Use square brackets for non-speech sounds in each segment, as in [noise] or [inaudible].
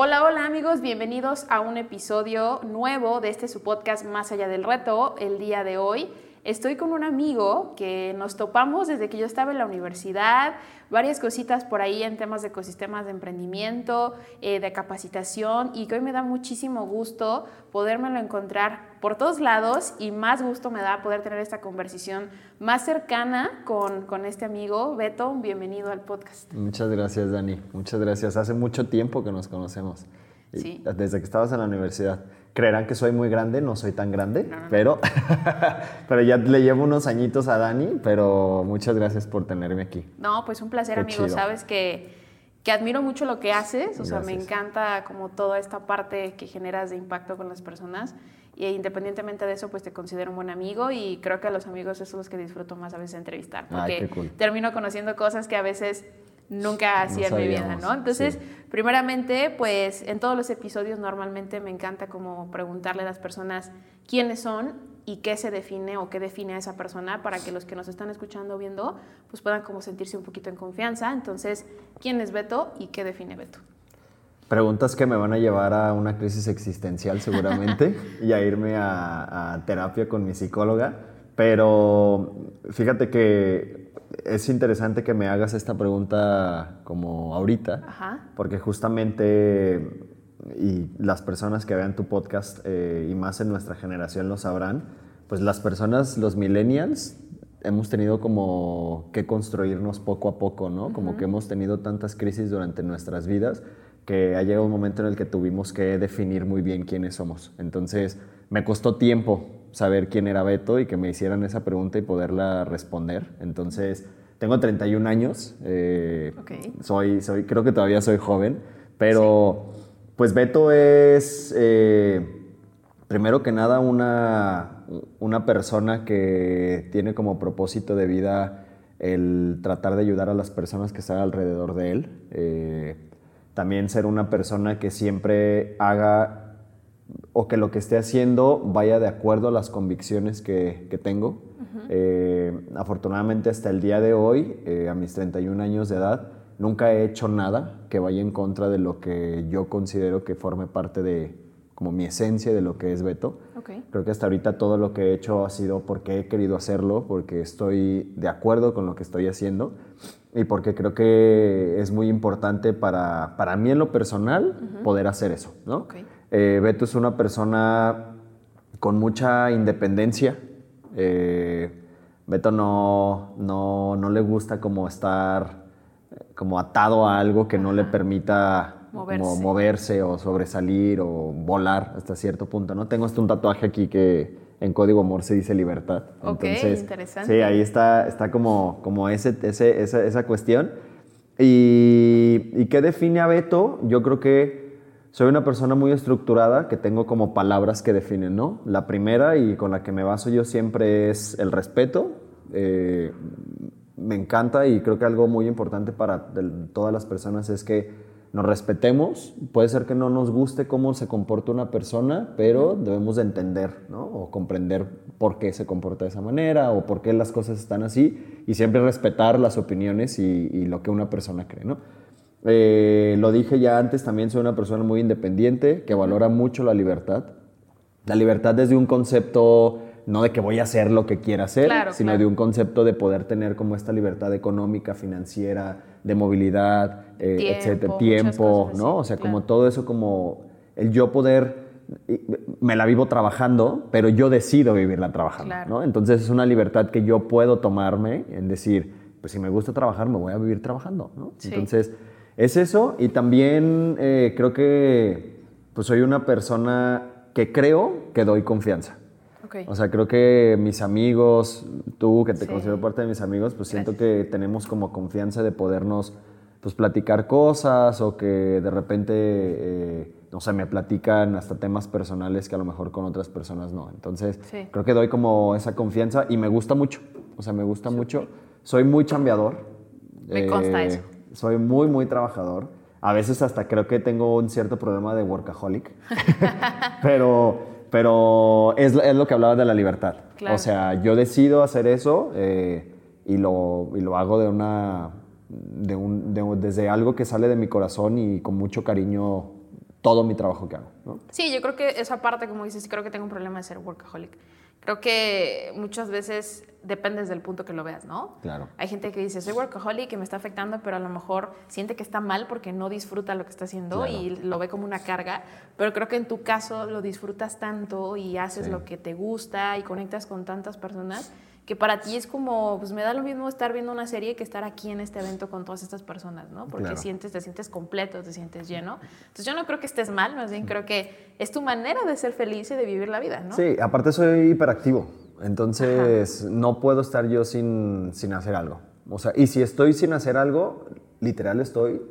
Hola, hola amigos, bienvenidos a un episodio nuevo de este su podcast Más allá del reto. El día de hoy estoy con un amigo que nos topamos desde que yo estaba en la universidad, varias cositas por ahí en temas de ecosistemas de emprendimiento, eh, de capacitación y que hoy me da muchísimo gusto podérmelo encontrar por todos lados y más gusto me da poder tener esta conversación más cercana con, con este amigo. Beto, bienvenido al podcast. Muchas gracias, Dani. Muchas gracias. Hace mucho tiempo que nos conocemos. Sí. Desde que estabas en la universidad. Creerán que soy muy grande, no soy tan grande, pero, [laughs] pero ya le llevo unos añitos a Dani, pero muchas gracias por tenerme aquí. No, pues un placer, Qué amigo. chido. Sabes que, que admiro mucho lo que haces, o sea, me Gracias. encanta como toda esta parte que generas de impacto con las personas. Y independientemente de eso, pues te considero un buen amigo y creo que a los amigos son los que disfruto más a veces entrevistar, porque cool. termino conociendo cosas que a veces nunca hacía en mi vida, ¿no? Entonces, sí. primeramente, pues en todos los episodios normalmente me encanta como preguntarle a las personas quiénes son y qué se define o qué define a esa persona para que los que nos están escuchando o viendo pues puedan como sentirse un poquito en confianza. Entonces, ¿quién es Beto y qué define Beto? Preguntas que me van a llevar a una crisis existencial seguramente [laughs] y a irme a, a terapia con mi psicóloga. Pero fíjate que es interesante que me hagas esta pregunta como ahorita, Ajá. porque justamente, y las personas que vean tu podcast eh, y más en nuestra generación lo sabrán, pues las personas, los millennials, hemos tenido como que construirnos poco a poco, ¿no? Como que hemos tenido tantas crisis durante nuestras vidas que ha llegado un momento en el que tuvimos que definir muy bien quiénes somos. Entonces, me costó tiempo saber quién era Beto y que me hicieran esa pregunta y poderla responder. Entonces, tengo 31 años, eh, soy, soy, creo que todavía soy joven, pero pues Beto es, eh, primero que nada, una, una persona que tiene como propósito de vida el tratar de ayudar a las personas que están alrededor de él. Eh, también ser una persona que siempre haga o que lo que esté haciendo vaya de acuerdo a las convicciones que, que tengo. Eh, afortunadamente hasta el día de hoy, eh, a mis 31 años de edad, nunca he hecho nada que vaya en contra de lo que yo considero que forme parte de como mi esencia de lo que es Beto. Creo que hasta ahorita todo lo que he hecho ha sido porque he querido hacerlo, porque estoy de acuerdo con lo que estoy haciendo y porque creo que es muy importante para, para mí en lo personal poder hacer eso, ¿no? Eh, Beto es una persona con mucha independencia. Eh, Beto no, no, no le gusta como estar eh, como atado a algo que no le permita como Moverse. moverse o sobresalir o volar hasta cierto punto, ¿no? Tengo hasta un tatuaje aquí que en código Morse dice libertad. Ok, Entonces, interesante. Sí, ahí está, está como, como ese, ese- esa, esa cuestión. Y, ¿Y qué define a Beto? Yo creo que soy una persona muy estructurada, que tengo como palabras que definen, ¿no? La primera y con la que me baso yo siempre es el respeto. Eh, me encanta y creo que algo muy importante para todas las personas es que nos respetemos. Puede ser que no nos guste cómo se comporta una persona, pero debemos de entender, ¿no? O comprender por qué se comporta de esa manera o por qué las cosas están así y siempre respetar las opiniones y, y lo que una persona cree, ¿no? Eh, lo dije ya antes, también soy una persona muy independiente que valora mucho la libertad. La libertad desde un concepto no de que voy a hacer lo que quiera hacer, Claro, sino claro. de un concepto de poder tener como esta libertad económica, financiera, de movilidad, eh, Tiempo, etcétera, tiempo, ¿no? O sea, claro. como todo eso, como el yo poder, me la vivo trabajando, pero yo decido vivirla trabajando, Claro. ¿no? Entonces es una libertad que yo puedo tomarme en decir, pues si me gusta trabajar, me voy a vivir trabajando, ¿no? Sí. Entonces es eso y también eh, creo que pues soy una persona que creo que doy confianza. Ok. O sea, creo que mis amigos, tú que te Sí. considero parte de mis amigos, pues siento que tenemos como confianza de podernos pues platicar cosas o que de repente eh, o sea, me platican hasta temas personales que a lo mejor con otras personas no. Entonces, Sí. creo que doy como esa confianza y me gusta mucho. O sea, me gusta mucho. Soy muy chambeador. Me consta eso. Soy muy, muy trabajador. A veces hasta creo que tengo un cierto problema de workaholic. [laughs] pero pero es, es lo que hablaba de la libertad. Claro. O sea, yo decido hacer eso eh, y, lo, y lo hago de una, de un, de desde algo que sale de mi corazón y con mucho cariño todo mi trabajo que hago. ¿no? Sí, yo creo que esa parte, como dices, creo que tengo un problema de ser workaholic. Creo que muchas veces dependes del punto que lo veas, ¿no? Claro. Hay gente que dice, soy workaholic, que me está afectando, pero a lo mejor siente que está mal porque no disfruta lo que está haciendo Claro. y lo ve como una carga. Pero creo que en tu caso lo disfrutas tanto y haces Sí. lo que te gusta y conectas con tantas personas que para ti es como, pues me da lo mismo estar viendo una serie que estar aquí en este evento con todas estas personas, ¿no? Porque Claro. sientes, te sientes completo, te sientes lleno. Entonces yo no creo que estés mal, más bien creo que es tu manera de ser feliz y de vivir la vida, ¿no? Sí, aparte soy hiperactivo. Entonces no puedo estar yo sin, sin hacer algo. O sea, y si estoy sin hacer algo, literal estoy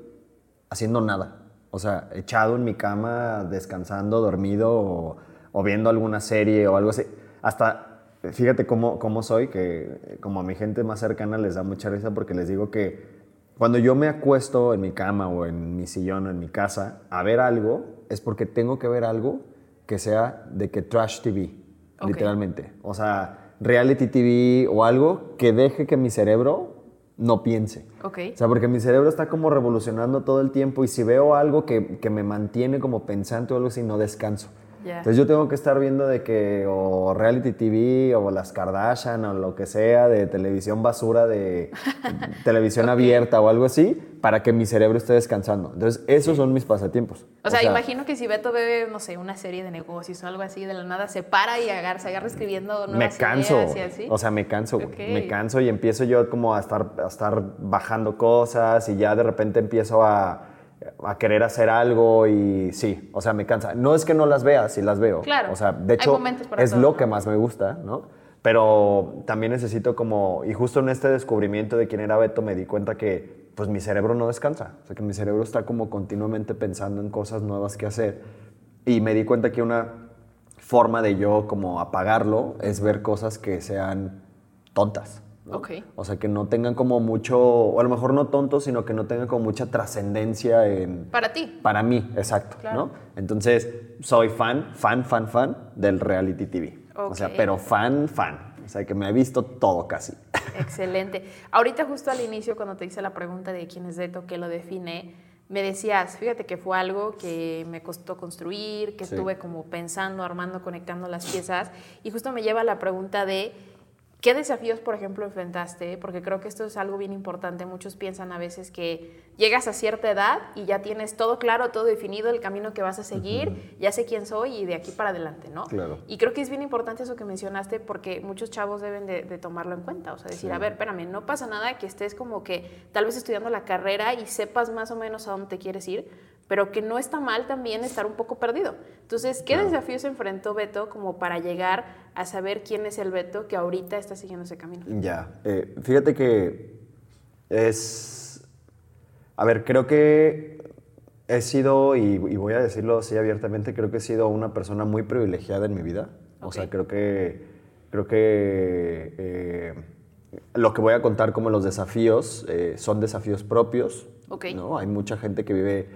haciendo nada. O sea, echado en mi cama, descansando, dormido o, o viendo alguna serie o algo así. Hasta, fíjate cómo, cómo soy, que como a mi gente más cercana les da mucha risa porque les digo que cuando yo me acuesto en mi cama o en mi sillón o en mi casa a ver algo, es porque tengo que ver algo que sea de que trash TV, Literalmente. O sea, reality TV o algo que deje que mi cerebro no piense. Ok. O sea, porque mi cerebro está como revolucionando todo el tiempo y si veo algo que, que me mantiene como pensante o algo así, no descanso. Entonces yo tengo que estar viendo de que o reality TV o las Kardashian o lo que sea de televisión basura, de [laughs] televisión abierta o algo así, para que mi cerebro esté descansando. Entonces esos son mis pasatiempos. O sea, imagino que si Beto ve, no sé, una serie de negocios o algo así, de la nada se para y agarra, se agarra escribiendo me nuevas canso. ideas y así. O sea, me canso, güey. Me canso y empiezo yo como a estar, a estar bajando cosas y ya de repente empiezo a, a querer hacer algo y sí, o sea, me cansa. No es que no las vea, sí las veo. Claro. O sea, de hecho, es todo, lo ¿no? que más me gusta, ¿no? Pero también necesito como, y justo en este descubrimiento de quién era Beto me di cuenta que pues mi cerebro no descansa, o sea que mi cerebro está como continuamente pensando en cosas nuevas que hacer y me di cuenta que una forma de yo como apagarlo es ver cosas que sean tontas. O sea, que no tengan como mucho, o a lo mejor no tontos, sino que no tengan como mucha trascendencia en... Para ti. Para mí, exacto, Claro. ¿no? Entonces, soy fan, fan, fan, fan del reality TV. O sea, pero fan, fan. O sea, que me he visto todo casi. Excelente. Ahorita justo al inicio, cuando te hice la pregunta de quién es Beto, qué lo define, me decías, fíjate que fue algo que me costó construir, que Sí. estuve como pensando, armando, conectando las piezas, y justo me lleva a la pregunta de qué desafíos, por ejemplo, enfrentaste, porque creo que esto es algo bien importante. Muchos piensan a veces que llegas a cierta edad y ya tienes todo claro, todo definido, el camino que vas a seguir, ya sé quién soy y de aquí para adelante, ¿no? Claro. Y creo que es bien importante eso que mencionaste porque muchos chavos deben de, de tomarlo en cuenta. O sea, decir, Sí. a ver, espérame, no pasa nada que estés como que tal vez estudiando la carrera y sepas más o menos a dónde te quieres ir, pero que no está mal también estar un poco perdido. Entonces, ¿qué Claro. desafíos enfrentó Beto como para llegar a saber quién es el Beto que ahorita está siguiendo ese camino? Ya. Eh, fíjate que es. A ver, creo que he sido, y, y voy a decirlo así abiertamente, creo que he sido una persona muy privilegiada en mi vida. O sea, creo que. Creo que. eh, lo que voy a contar como los desafíos eh, son desafíos propios. Ok. ¿no? Hay mucha gente que vive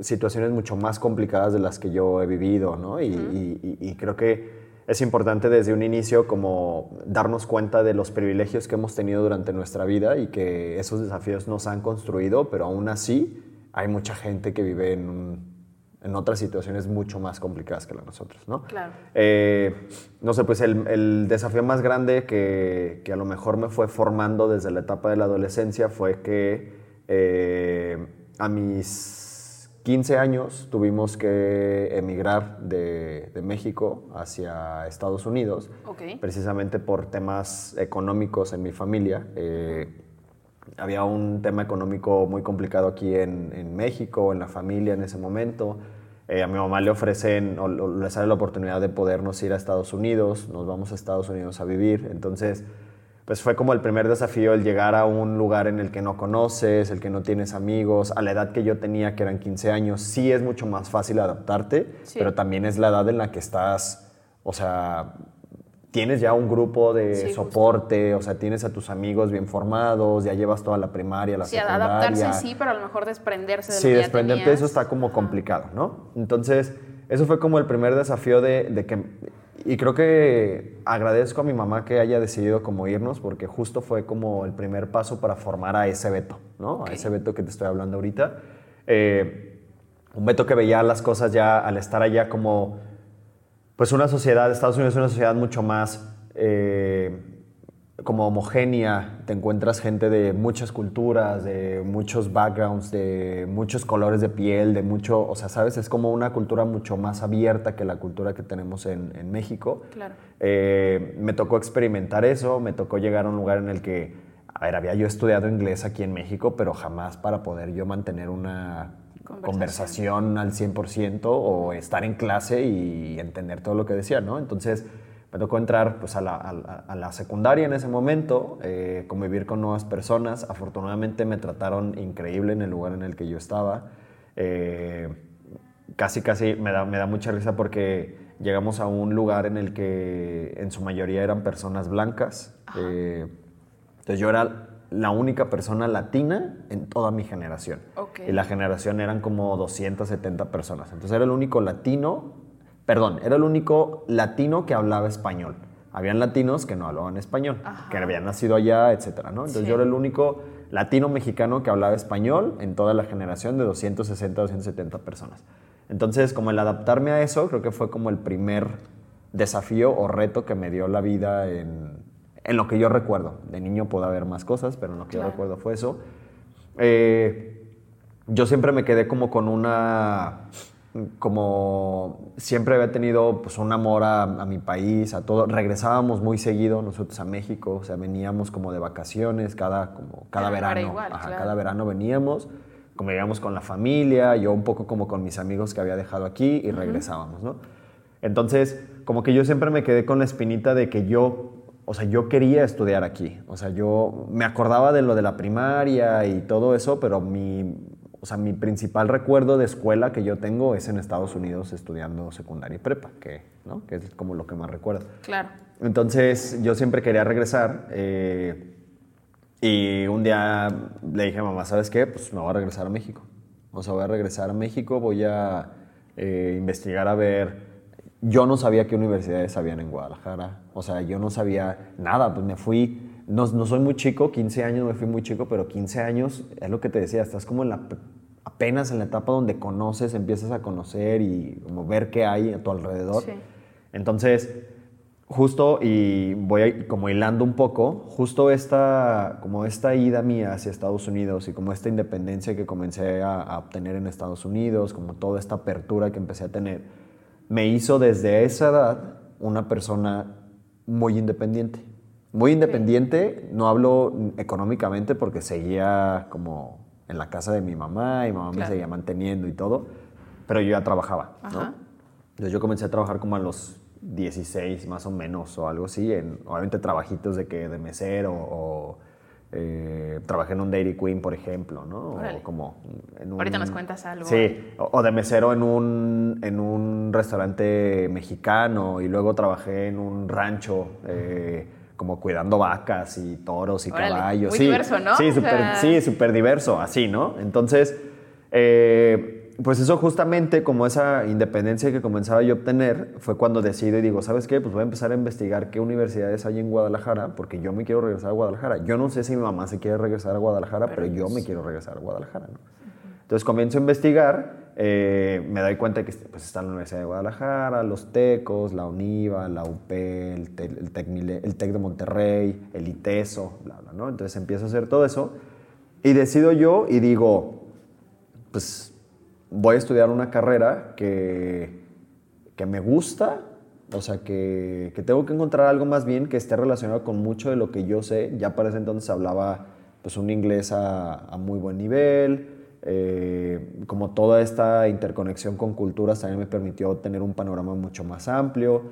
situaciones mucho más complicadas de las que yo he vivido, ¿no? Y, y- y- y creo que es importante desde un inicio como darnos cuenta de los privilegios que hemos tenido durante nuestra vida y que esos desafíos nos han construido, pero aún así hay mucha gente que vive en, un- en otras situaciones mucho más complicadas que las nosotros, ¿no? Claro. Eh, no sé, pues el, el desafío más grande que, que a lo mejor me fue formando desde la etapa de la adolescencia fue que eh, a mis 15 años tuvimos que emigrar de, de México hacia Estados Unidos, precisamente por temas económicos en mi familia. Eh, había un tema económico muy complicado aquí en, en México, en la familia en ese momento. Eh, a mi mamá le ofrecen, o, o le sale la oportunidad de podernos ir a Estados Unidos, nos vamos a Estados Unidos a vivir. Entonces, pues fue como el primer desafío el llegar a un lugar en el que no conoces, el que no tienes amigos, a la edad que yo tenía, que eran 15 años, sí es mucho más fácil adaptarte, Sí. pero también es la edad en la que estás, o sea, tienes ya un grupo de Sí, justo. soporte, o sea, tienes a tus amigos bien formados, ya llevas toda la primaria, la Sí, secundaria. adaptarse sí, pero a lo mejor desprenderse de Sí, lo que ya desprenderte de tenías. eso está como complicado, ¿no? Entonces, eso fue como el primer desafío de, de que... Y creo que agradezco a mi mamá que haya decidido como irnos, porque justo fue como el primer paso para formar a ese Beto, ¿no? A ese Beto que te estoy hablando ahorita. Eh, un Beto que veía las cosas ya al estar allá como... Pues una sociedad, Estados Unidos es una sociedad mucho más... eh, como homogénea, te encuentras gente de muchas culturas, de muchos backgrounds, de muchos colores de piel, de mucho, o sea, sabes, es como una cultura mucho más abierta que la cultura que tenemos en, en México. Claro. Eh, me tocó experimentar eso, me tocó llegar a un lugar en el que, a ver, había yo estudiado inglés aquí en México, pero jamás para poder yo mantener una Conversación. conversación al 100% o estar en clase y entender todo lo que decía, ¿no? Entonces me tocó entrar pues, a, la, a a la secundaria en ese momento, eh, convivir con nuevas personas. Afortunadamente me trataron increíble en el lugar en el que yo estaba. Eh, casi, casi me da, me da mucha risa porque llegamos a un lugar en el que en su mayoría eran personas blancas. Eh, entonces yo era la única persona latina en toda mi generación. Ok. Y la generación eran como 270 personas. Entonces era el único latino, perdón, era el único latino que hablaba español. Habían latinos que no hablaban español, Ajá. que habían nacido allá, etcétera, ¿no? Entonces Sí. yo era el único latino mexicano que hablaba español en toda la generación de 260, 270 personas. Entonces, como el adaptarme a eso, creo que fue como el primer desafío o reto que me dio la vida en, en lo que yo recuerdo. De niño puede haber más cosas, pero en lo que Claro. yo recuerdo fue eso. Eh, yo siempre me quedé como con una, como siempre había tenido pues un amor a, a mi país, a todo. Regresábamos muy seguido nosotros a México, o sea, veníamos como de vacaciones cada, como cada Era- era verano. igual, Ajá, claro. Cada verano veníamos, como íbamos con la familia, yo un poco como con mis amigos que había dejado aquí y regresábamos, ¿no? Entonces, como que yo siempre me quedé con la espinita de que yo, o sea, yo quería estudiar aquí. O sea, yo me acordaba de lo de la primaria y todo eso, pero mi, o sea, mi principal recuerdo de escuela que yo tengo es en Estados Unidos estudiando secundaria y prepa, que, ¿no? que es como lo que más recuerdo. Claro. Entonces yo siempre quería regresar eh, y un día le dije a mamá, ¿sabes qué? Pues me voy a regresar a México. O sea, voy a regresar a México, voy a eh, investigar a ver. Yo no sabía qué universidades habían en Guadalajara. O sea, yo no sabía nada. Pues me fui, no, no soy muy chico, 15 años me fui muy chico, pero 15 años es lo que te decía, estás como en la, apenas en la etapa donde conoces, empiezas a conocer y como ver qué hay a tu alrededor. Sí. Entonces, justo, y voy a- como hilando un poco, justo esta, como esta ida mía hacia Estados Unidos y como esta independencia que comencé a, a obtener en Estados Unidos, como toda esta apertura que empecé a tener, me hizo desde esa edad una persona muy independiente. Muy independiente, no hablo económicamente porque seguía como en la casa de mi mamá y mamá me seguía manteniendo y todo, pero yo ya trabajaba, ¿no? Entonces yo comencé a trabajar como a los 16 más o menos o algo así, en obviamente trabajitos de que de mesero o eh, trabajé en un Dairy Queen, por ejemplo, ¿no? Órale. O como en un, Ahorita nos cuentas algo. Sí, o, o de mesero en un, en un restaurante mexicano y luego trabajé en un rancho eh, como cuidando vacas y toros y Órale, caballos. muy sí, diverso, ¿no? Sí, O súper sea- sí, súper diverso, así, ¿no? Entonces, eh, pues eso justamente, como esa independencia que comenzaba yo a obtener, fue cuando decido y digo, ¿sabes qué? Pues voy a empezar a investigar qué universidades hay en Guadalajara, porque yo me quiero regresar a Guadalajara. Yo no sé si mi mamá se quiere regresar a Guadalajara, pero, yo me quiero regresar a Guadalajara, ¿no? Entonces comienzo a investigar, eh, me doy cuenta que pues, está la Universidad de Guadalajara, los TECOS, la UNIVA, la UP, el, Te- el, Tec, el TEC de Monterrey, el ITESO, bla, bla, ¿no? Entonces empiezo a hacer todo eso y decido yo y digo, pues voy a estudiar una carrera que, que me gusta, o sea, que, que tengo que encontrar algo más bien que esté relacionado con mucho de lo que yo sé. Ya para ese entonces hablaba pues un inglés a, a muy buen nivel, eh, como toda esta interconexión con culturas también me permitió tener un panorama mucho más amplio.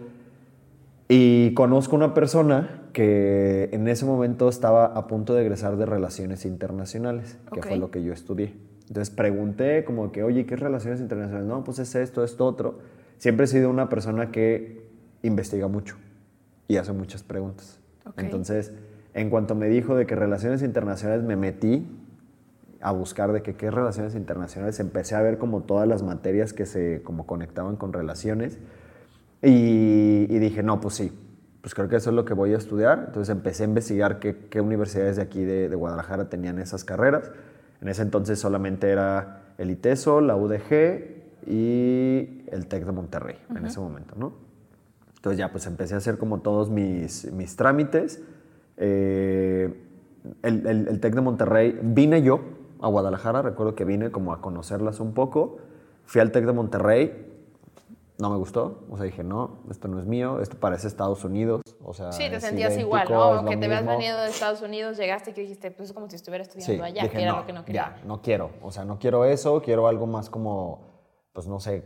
Y conozco una persona que en ese momento estaba a punto de egresar de Relaciones Internacionales, que fue lo que yo estudié. Entonces pregunté como que, oye, ¿qué es Relaciones Internacionales? No, pues es esto, esto, otro. Siempre he sido una persona que investiga mucho y hace muchas preguntas. Entonces, en cuanto me dijo de que Relaciones Internacionales, me metí a buscar de que qué es Relaciones Internacionales. Empecé a ver como todas las materias que se como conectaban con relaciones. Y, y dije, no, pues sí, pues creo que eso es lo que voy a estudiar. Entonces empecé a investigar qué, qué universidades de aquí de, de Guadalajara tenían esas carreras. En ese entonces solamente era el ITESO, la UDG y el TEC de Monterrey en ese momento, ¿no? Entonces ya pues empecé a hacer como todos mis, mis trámites. Eh, el, el, el TEC de Monterrey, vine yo a Guadalajara, recuerdo que vine como a conocerlas un poco. Fui al TEC de Monterrey, no me gustó, o sea, dije, no, esto no es mío, esto parece Estados Unidos, o sea, Sí, te sentías idéntico, igual, ¿no? Que te habías venido de Estados Unidos, llegaste y que dijiste, pues es como si estuviera estudiando allá, dije, que era no, lo que no quería. Ya, no quiero. O sea, no quiero eso, quiero algo más como, pues no sé.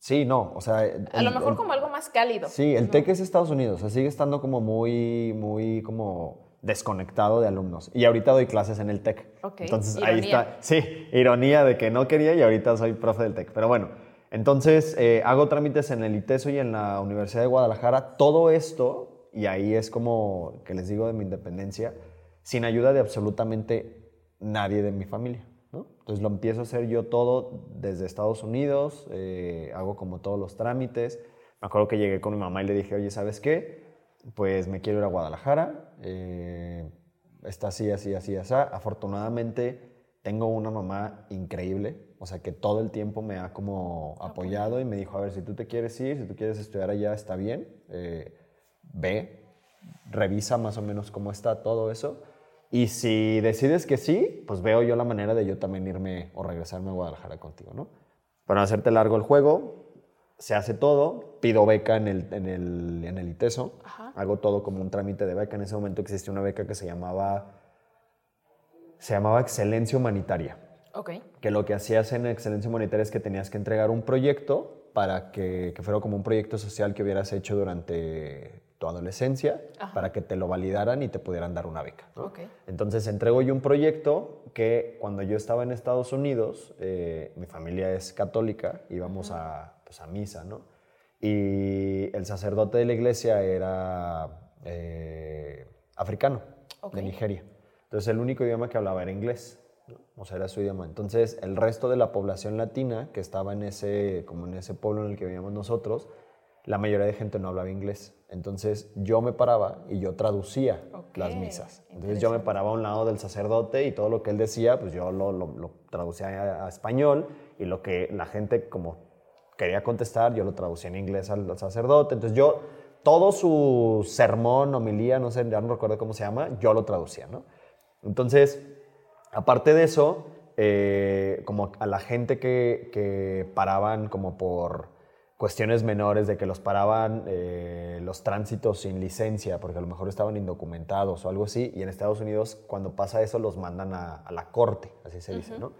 Sí, no, o sea. A el- lo mejor el- como algo más cálido. Sí, el ¿no? TEC es Estados Unidos, o sea, sigue estando como muy, muy como desconectado de alumnos. Y ahorita doy clases en el TEC. Entonces ahí ironía. está. Sí, ironía de que no quería y ahorita soy profe del TEC. Pero bueno, entonces eh, hago trámites en el ITESO y en la Universidad de Guadalajara. Todo esto, y ahí es como que les digo de mi independencia, sin ayuda de absolutamente nadie de mi familia. ¿no? Entonces lo empiezo a hacer yo todo desde Estados Unidos, eh, hago como todos los trámites. Me acuerdo que llegué con mi mamá y le dije, oye, ¿sabes qué? Pues me quiero ir a Guadalajara, eh, está así, así, así, así. Afortunadamente tengo una mamá increíble, o sea que todo el tiempo me ha como apoyado y me dijo, a ver, si tú te quieres ir, si tú quieres estudiar allá, está bien, eh, ve, revisa más o menos cómo está todo eso. Y si decides que sí, pues veo yo la manera de yo también irme o regresarme a Guadalajara contigo, ¿no? Para no hacerte largo el juego, se hace todo, pido beca en el, en el, en el ITESO, Ajá. hago todo como un trámite de beca. En ese momento existía una beca que se llamaba, se llamaba Excelencia Humanitaria Ok. que lo que hacías en excelencia humanitaria es que tenías que entregar un proyecto para que, que fuera como un proyecto social que hubieras hecho durante tu adolescencia Ajá. para que te lo validaran y te pudieran dar una beca. ¿no? Entonces entrego yo un proyecto que cuando yo estaba en Estados Unidos, eh, mi familia es católica, íbamos a, pues, a misa, ¿no? Y el sacerdote de la iglesia era eh, africano, Ok. de Nigeria. Entonces el único idioma que hablaba era inglés. ¿no? O sea, era su idioma. Entonces, el resto de la población latina que estaba en ese, como en ese pueblo en el que vivíamos nosotros, la mayoría de gente no hablaba inglés. Entonces, yo me paraba y yo traducía Ok, las misas. Entonces, yo me paraba a un lado del sacerdote y todo lo que él decía, pues yo lo, lo- lo traducía a, a español y lo que la gente como quería contestar, yo lo traducía en inglés al, al sacerdote. Entonces, yo, todo su sermón, homilía, no sé, ya no recuerdo cómo se llama, yo lo traducía, ¿no? Entonces, aparte de eso, eh, como a la gente que, que paraban como por cuestiones menores, de que los paraban eh, los tránsitos sin licencia, porque a lo mejor estaban indocumentados o algo así, y en Estados Unidos cuando pasa eso los mandan a, a la corte, así se dice, ¿no?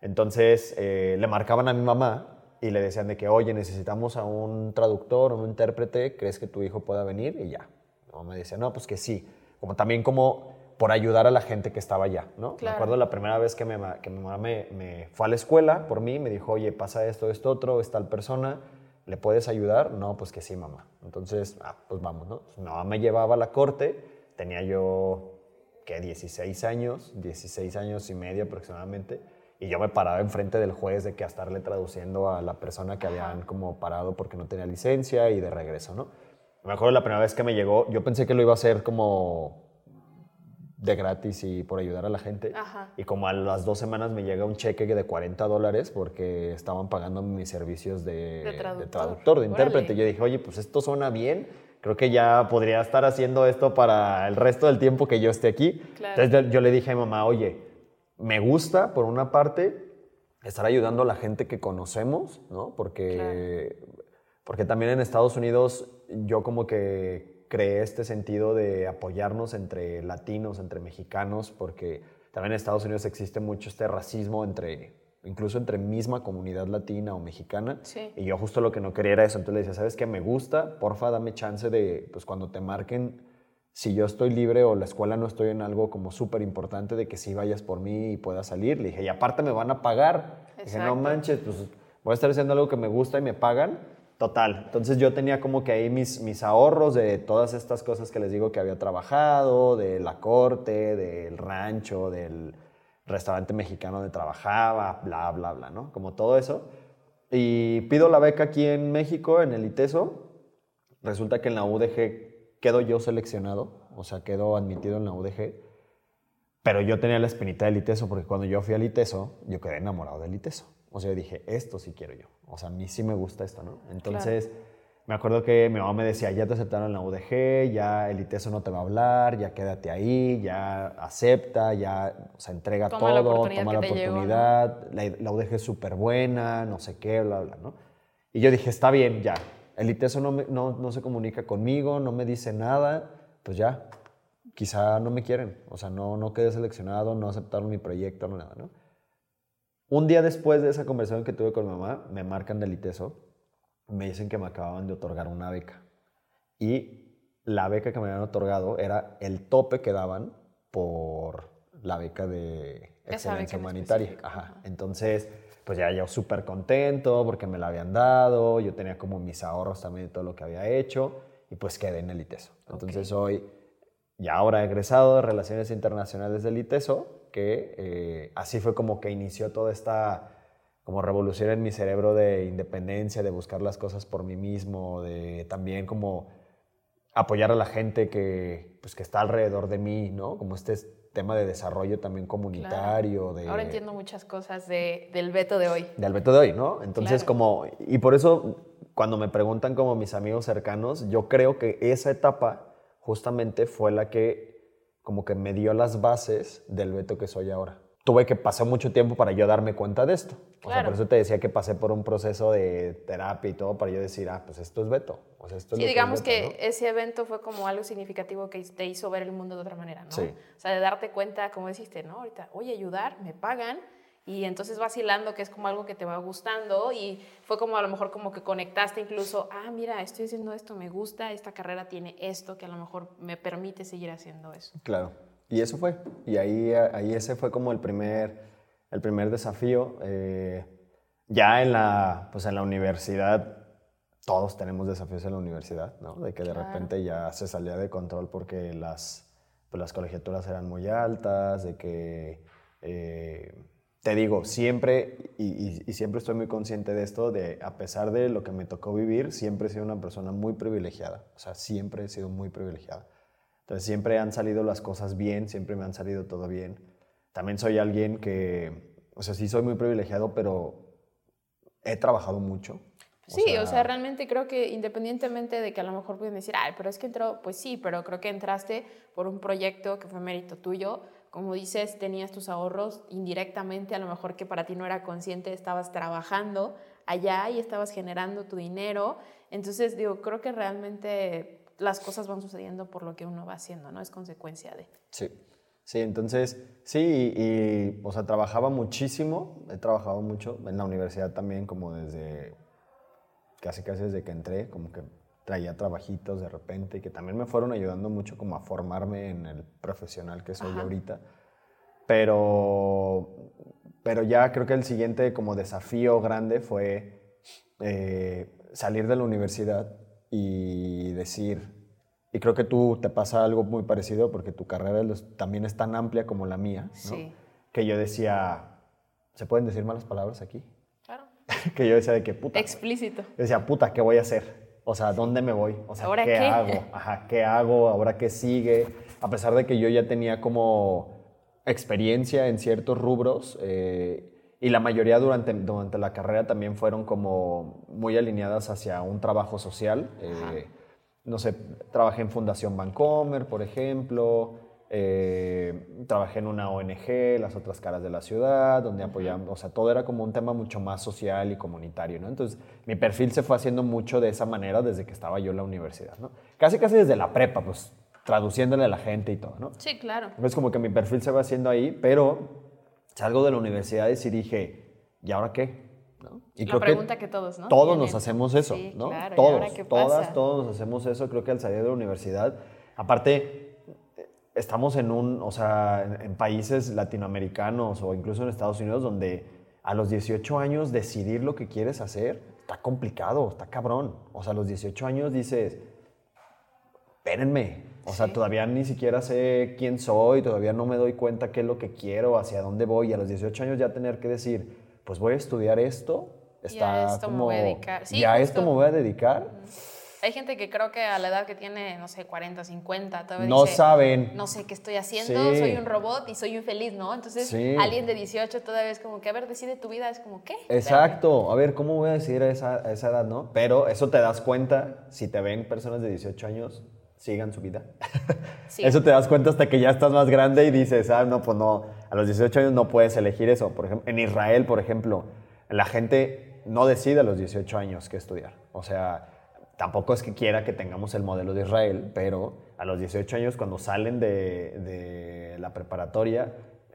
Entonces eh, le marcaban a mi mamá y le decían de que, oye, necesitamos a un traductor un intérprete, ¿crees que tu hijo pueda venir? Y ya. Mi mamá me decía, no, pues que sí. Como también como por ayudar a la gente que estaba allá, ¿no? Claro. Me acuerdo la primera vez que, me, que mi mamá me, me fue a la escuela por mí, me dijo, oye, pasa esto, esto, otro, es tal persona, ¿le puedes ayudar? No, pues que sí, mamá. Entonces, ah, pues vamos, ¿no? Mi mamá me llevaba a la corte, tenía yo, ¿qué? 16 años, 16 años y medio aproximadamente, y yo me paraba enfrente del juez de que a estarle traduciendo a la persona que habían como parado porque no tenía licencia y de regreso, ¿no? Me acuerdo la primera vez que me llegó, yo pensé que lo iba a hacer como de gratis y por ayudar a la gente. Ajá. Y como a las dos semanas me llega un cheque de 40 dólares porque estaban pagando mis servicios de, De traductor. traductor, de intérprete. Yo dije, oye, pues esto suena bien. Creo que ya podría estar haciendo esto para el resto del tiempo que yo esté aquí. Claro. Entonces yo le dije a mi mamá, oye, me gusta por una parte estar ayudando a la gente que conocemos, ¿no? Porque, porque también en Estados Unidos yo como que creé este sentido de apoyarnos entre latinos, entre mexicanos, porque también en Estados Unidos existe mucho este racismo entre incluso entre misma comunidad latina o mexicana. Sí. Y yo justo lo que no quería era eso. Entonces le decía, ¿sabes qué? Me gusta, porfa, dame chance de, pues cuando te marquen, si yo estoy libre o la escuela no estoy en algo como súper importante, de que sí vayas por mí y puedas salir. Le dije, y aparte me van a pagar. Dije, no Exacto. manches, pues voy a estar haciendo algo que me gusta y me pagan. Total. Entonces yo tenía como que ahí mis, mis ahorros de todas estas cosas que les digo que había trabajado, de la corte, del rancho, del restaurante mexicano donde trabajaba, bla, bla, bla, ¿no? Como todo eso. Y pido la beca aquí en México, en el ITESO. Resulta que en la UDG quedo yo seleccionado, o sea, quedo admitido en la UDG. Pero yo tenía la espinita del ITESO porque cuando yo fui al ITESO, yo quedé enamorado del ITESO. O sea, yo dije, esto sí quiero yo. O sea, a mí sí me gusta esto, ¿no? Entonces, me acuerdo que mi mamá me decía, ya te aceptaron en la UDG, ya el ITESO no te va a hablar, ya quédate ahí, ya acepta, ya, o sea, entrega Toma la todo, oportunidad toma la llegó, ¿no? oportunidad, la, la UDG es súper buena, no sé qué, bla, bla, ¿no? Y yo dije, está bien, ya. El ITESO no, me- no, no se comunica conmigo, no me dice nada, pues ya, quizá no me quieren, o sea, no, no quedé seleccionado, no aceptaron mi proyecto, no nada, ¿no? Un día después de esa conversación que tuve con mamá, me marcan del ITESO, me dicen que me acababan de otorgar una beca. Y la beca que me habían otorgado era el tope que daban por la beca de excelencia beca humanitaria. ajá. Entonces, pues ya yo súper contento porque me la habían dado, yo tenía como mis ahorros también de todo lo que había hecho y pues quedé en el ITESO. Entonces soy ya ahora egresado de Relaciones Internacionales del ITESO, que eh, así fue como que inició toda esta como revolución en mi cerebro de independencia, de buscar las cosas por mí mismo, de también como apoyar a la gente que, pues, que está alrededor de mí, ¿no? Como este tema de desarrollo también comunitario. De, Ahora entiendo muchas cosas de, del Beto de hoy. de Alberto de hoy, ¿no? Entonces, Claro. como, y por eso, cuando me preguntan como mis amigos cercanos, yo creo que esa etapa justamente fue la que como que me dio las bases del Beto que soy ahora. Tuve que pasar mucho tiempo para yo darme cuenta de esto. O sea, Claro. por eso te decía que pasé por un proceso de terapia y todo para yo decir, ah, pues esto es Beto. O sea, esto es Sí, lo digamos es que Beto, ¿no? ese evento fue como algo significativo que te hizo ver el mundo de otra manera, ¿no? Sí. O sea, de darte cuenta, como dijiste, ¿no? Ahorita, oye, ayudar, me pagan, y entonces vas hilando que es como algo que te va gustando, y fue como a lo mejor como que conectaste incluso, ah, mira, estoy haciendo esto, me gusta, esta carrera tiene esto que a lo mejor me permite seguir haciendo eso. Claro. Y eso fue. Y ahí, ahí ese fue como el primer, el primer desafío. Eh, ya en la, pues en la universidad, todos tenemos desafíos en la universidad, ¿no? De que de Claro. repente ya se salía de control porque las, pues las colegiaturas eran muy altas, de que, eh, te digo, siempre, y, y- y siempre estoy muy consciente de esto, de a pesar de lo que me tocó vivir, siempre he sido una persona muy privilegiada. O sea, siempre he sido muy privilegiada. Entonces siempre han salido las cosas bien, siempre me han salido todo bien. También soy alguien que, o sea, sí soy muy privilegiado, pero he trabajado mucho. Sí, o sea, realmente creo que independientemente de que a lo mejor pueden decir, ay, pero es que entró, pues sí, pero creo que entraste por un proyecto que fue mérito tuyo. Como dices, tenías tus ahorros indirectamente, a lo mejor que para ti no era consciente, estabas trabajando allá y estabas generando tu dinero. Entonces, digo, creo que realmente las cosas van sucediendo por lo que uno va haciendo, ¿no? Es consecuencia de. Sí, sí, entonces, sí, y, y, o sea, trabajaba muchísimo, he trabajado mucho en la universidad también, como desde, casi casi desde que entré, como que traía trabajitos de repente y que también me fueron ayudando mucho como a formarme en el profesional que soy Ajá. ahorita. Pero, pero ya creo que el siguiente como desafío grande fue eh, salir de la universidad y decir, y creo que tú te pasa algo muy parecido porque tu carrera también es tan amplia como la mía, ¿no? Sí. que yo decía, ¿se pueden decir malas palabras aquí? Claro. [laughs] que yo decía de que puta. Explícito. Yo decía, puta, ¿qué voy a hacer? O sea, ¿dónde me voy? O sea, ¿Ahora ¿qué, qué? hago? [laughs] Ajá, ¿qué hago? ¿Ahora qué sigue? A pesar de que yo ya tenía como experiencia en ciertos rubros eh, y la mayoría durante, durante la carrera también fueron como muy alineadas hacia un trabajo social. eh, no sé, trabajé en Fundación Vancomer, por ejemplo, eh, trabajé en una ONG, Las Otras Caras de la Ciudad, donde apoyamos, o sea, todo era como un tema mucho más social y comunitario, ¿no? Entonces, mi perfil se fue haciendo mucho de esa manera desde que estaba yo en la universidad, ¿no? Casi, casi desde la prepa, pues, traduciéndole a la gente y todo, ¿no? Sí, claro. Es como que mi perfil se va haciendo ahí, pero salgo de la universidad y dije, ¿y ahora qué? ¿No? Y La pregunta que, todos, ¿no? Todos nos hacemos eso, Sí, ¿no? claro, ¿y todos, todas, todos nos hacemos eso. Creo que al salir de la universidad, aparte, estamos en un, o sea, en, en países latinoamericanos o incluso en Estados Unidos donde a los 18 años decidir lo que quieres hacer está complicado, está cabrón. O sea, a los 18 años dices, espérenme. O sea, Sí. todavía ni siquiera sé quién soy, todavía no me doy cuenta qué es lo que quiero, hacia dónde voy. Y a los 18 años ya tener que decir, pues voy a estudiar esto, Y a está esto me como... voy a dedicar. Sí, ¿Y a justo. esto me voy a dedicar? Hay gente que creo que a la edad que tiene, no sé, 40, 50, todavía No dice, saben. no sé qué estoy haciendo, Sí. soy un robot y soy infeliz, ¿no? Entonces, Sí. alguien de 18 todavía es como que, a ver, decide tu vida, es como, ¿qué? Exacto. A ver, ¿cómo voy a decidir a esa, a esa edad, no? Pero eso te das cuenta, si te ven personas de 18 años, sigan su vida. [laughs] Sí. Eso te das cuenta hasta que ya estás más grande y dices, ah, no, pues no, a los 18 años no puedes elegir eso. Por ejemplo, en Israel, por ejemplo, la gente no decide a los 18 años qué estudiar. O sea, tampoco es que quiera que tengamos el modelo de Israel, pero a los 18 años cuando salen de, de la preparatoria,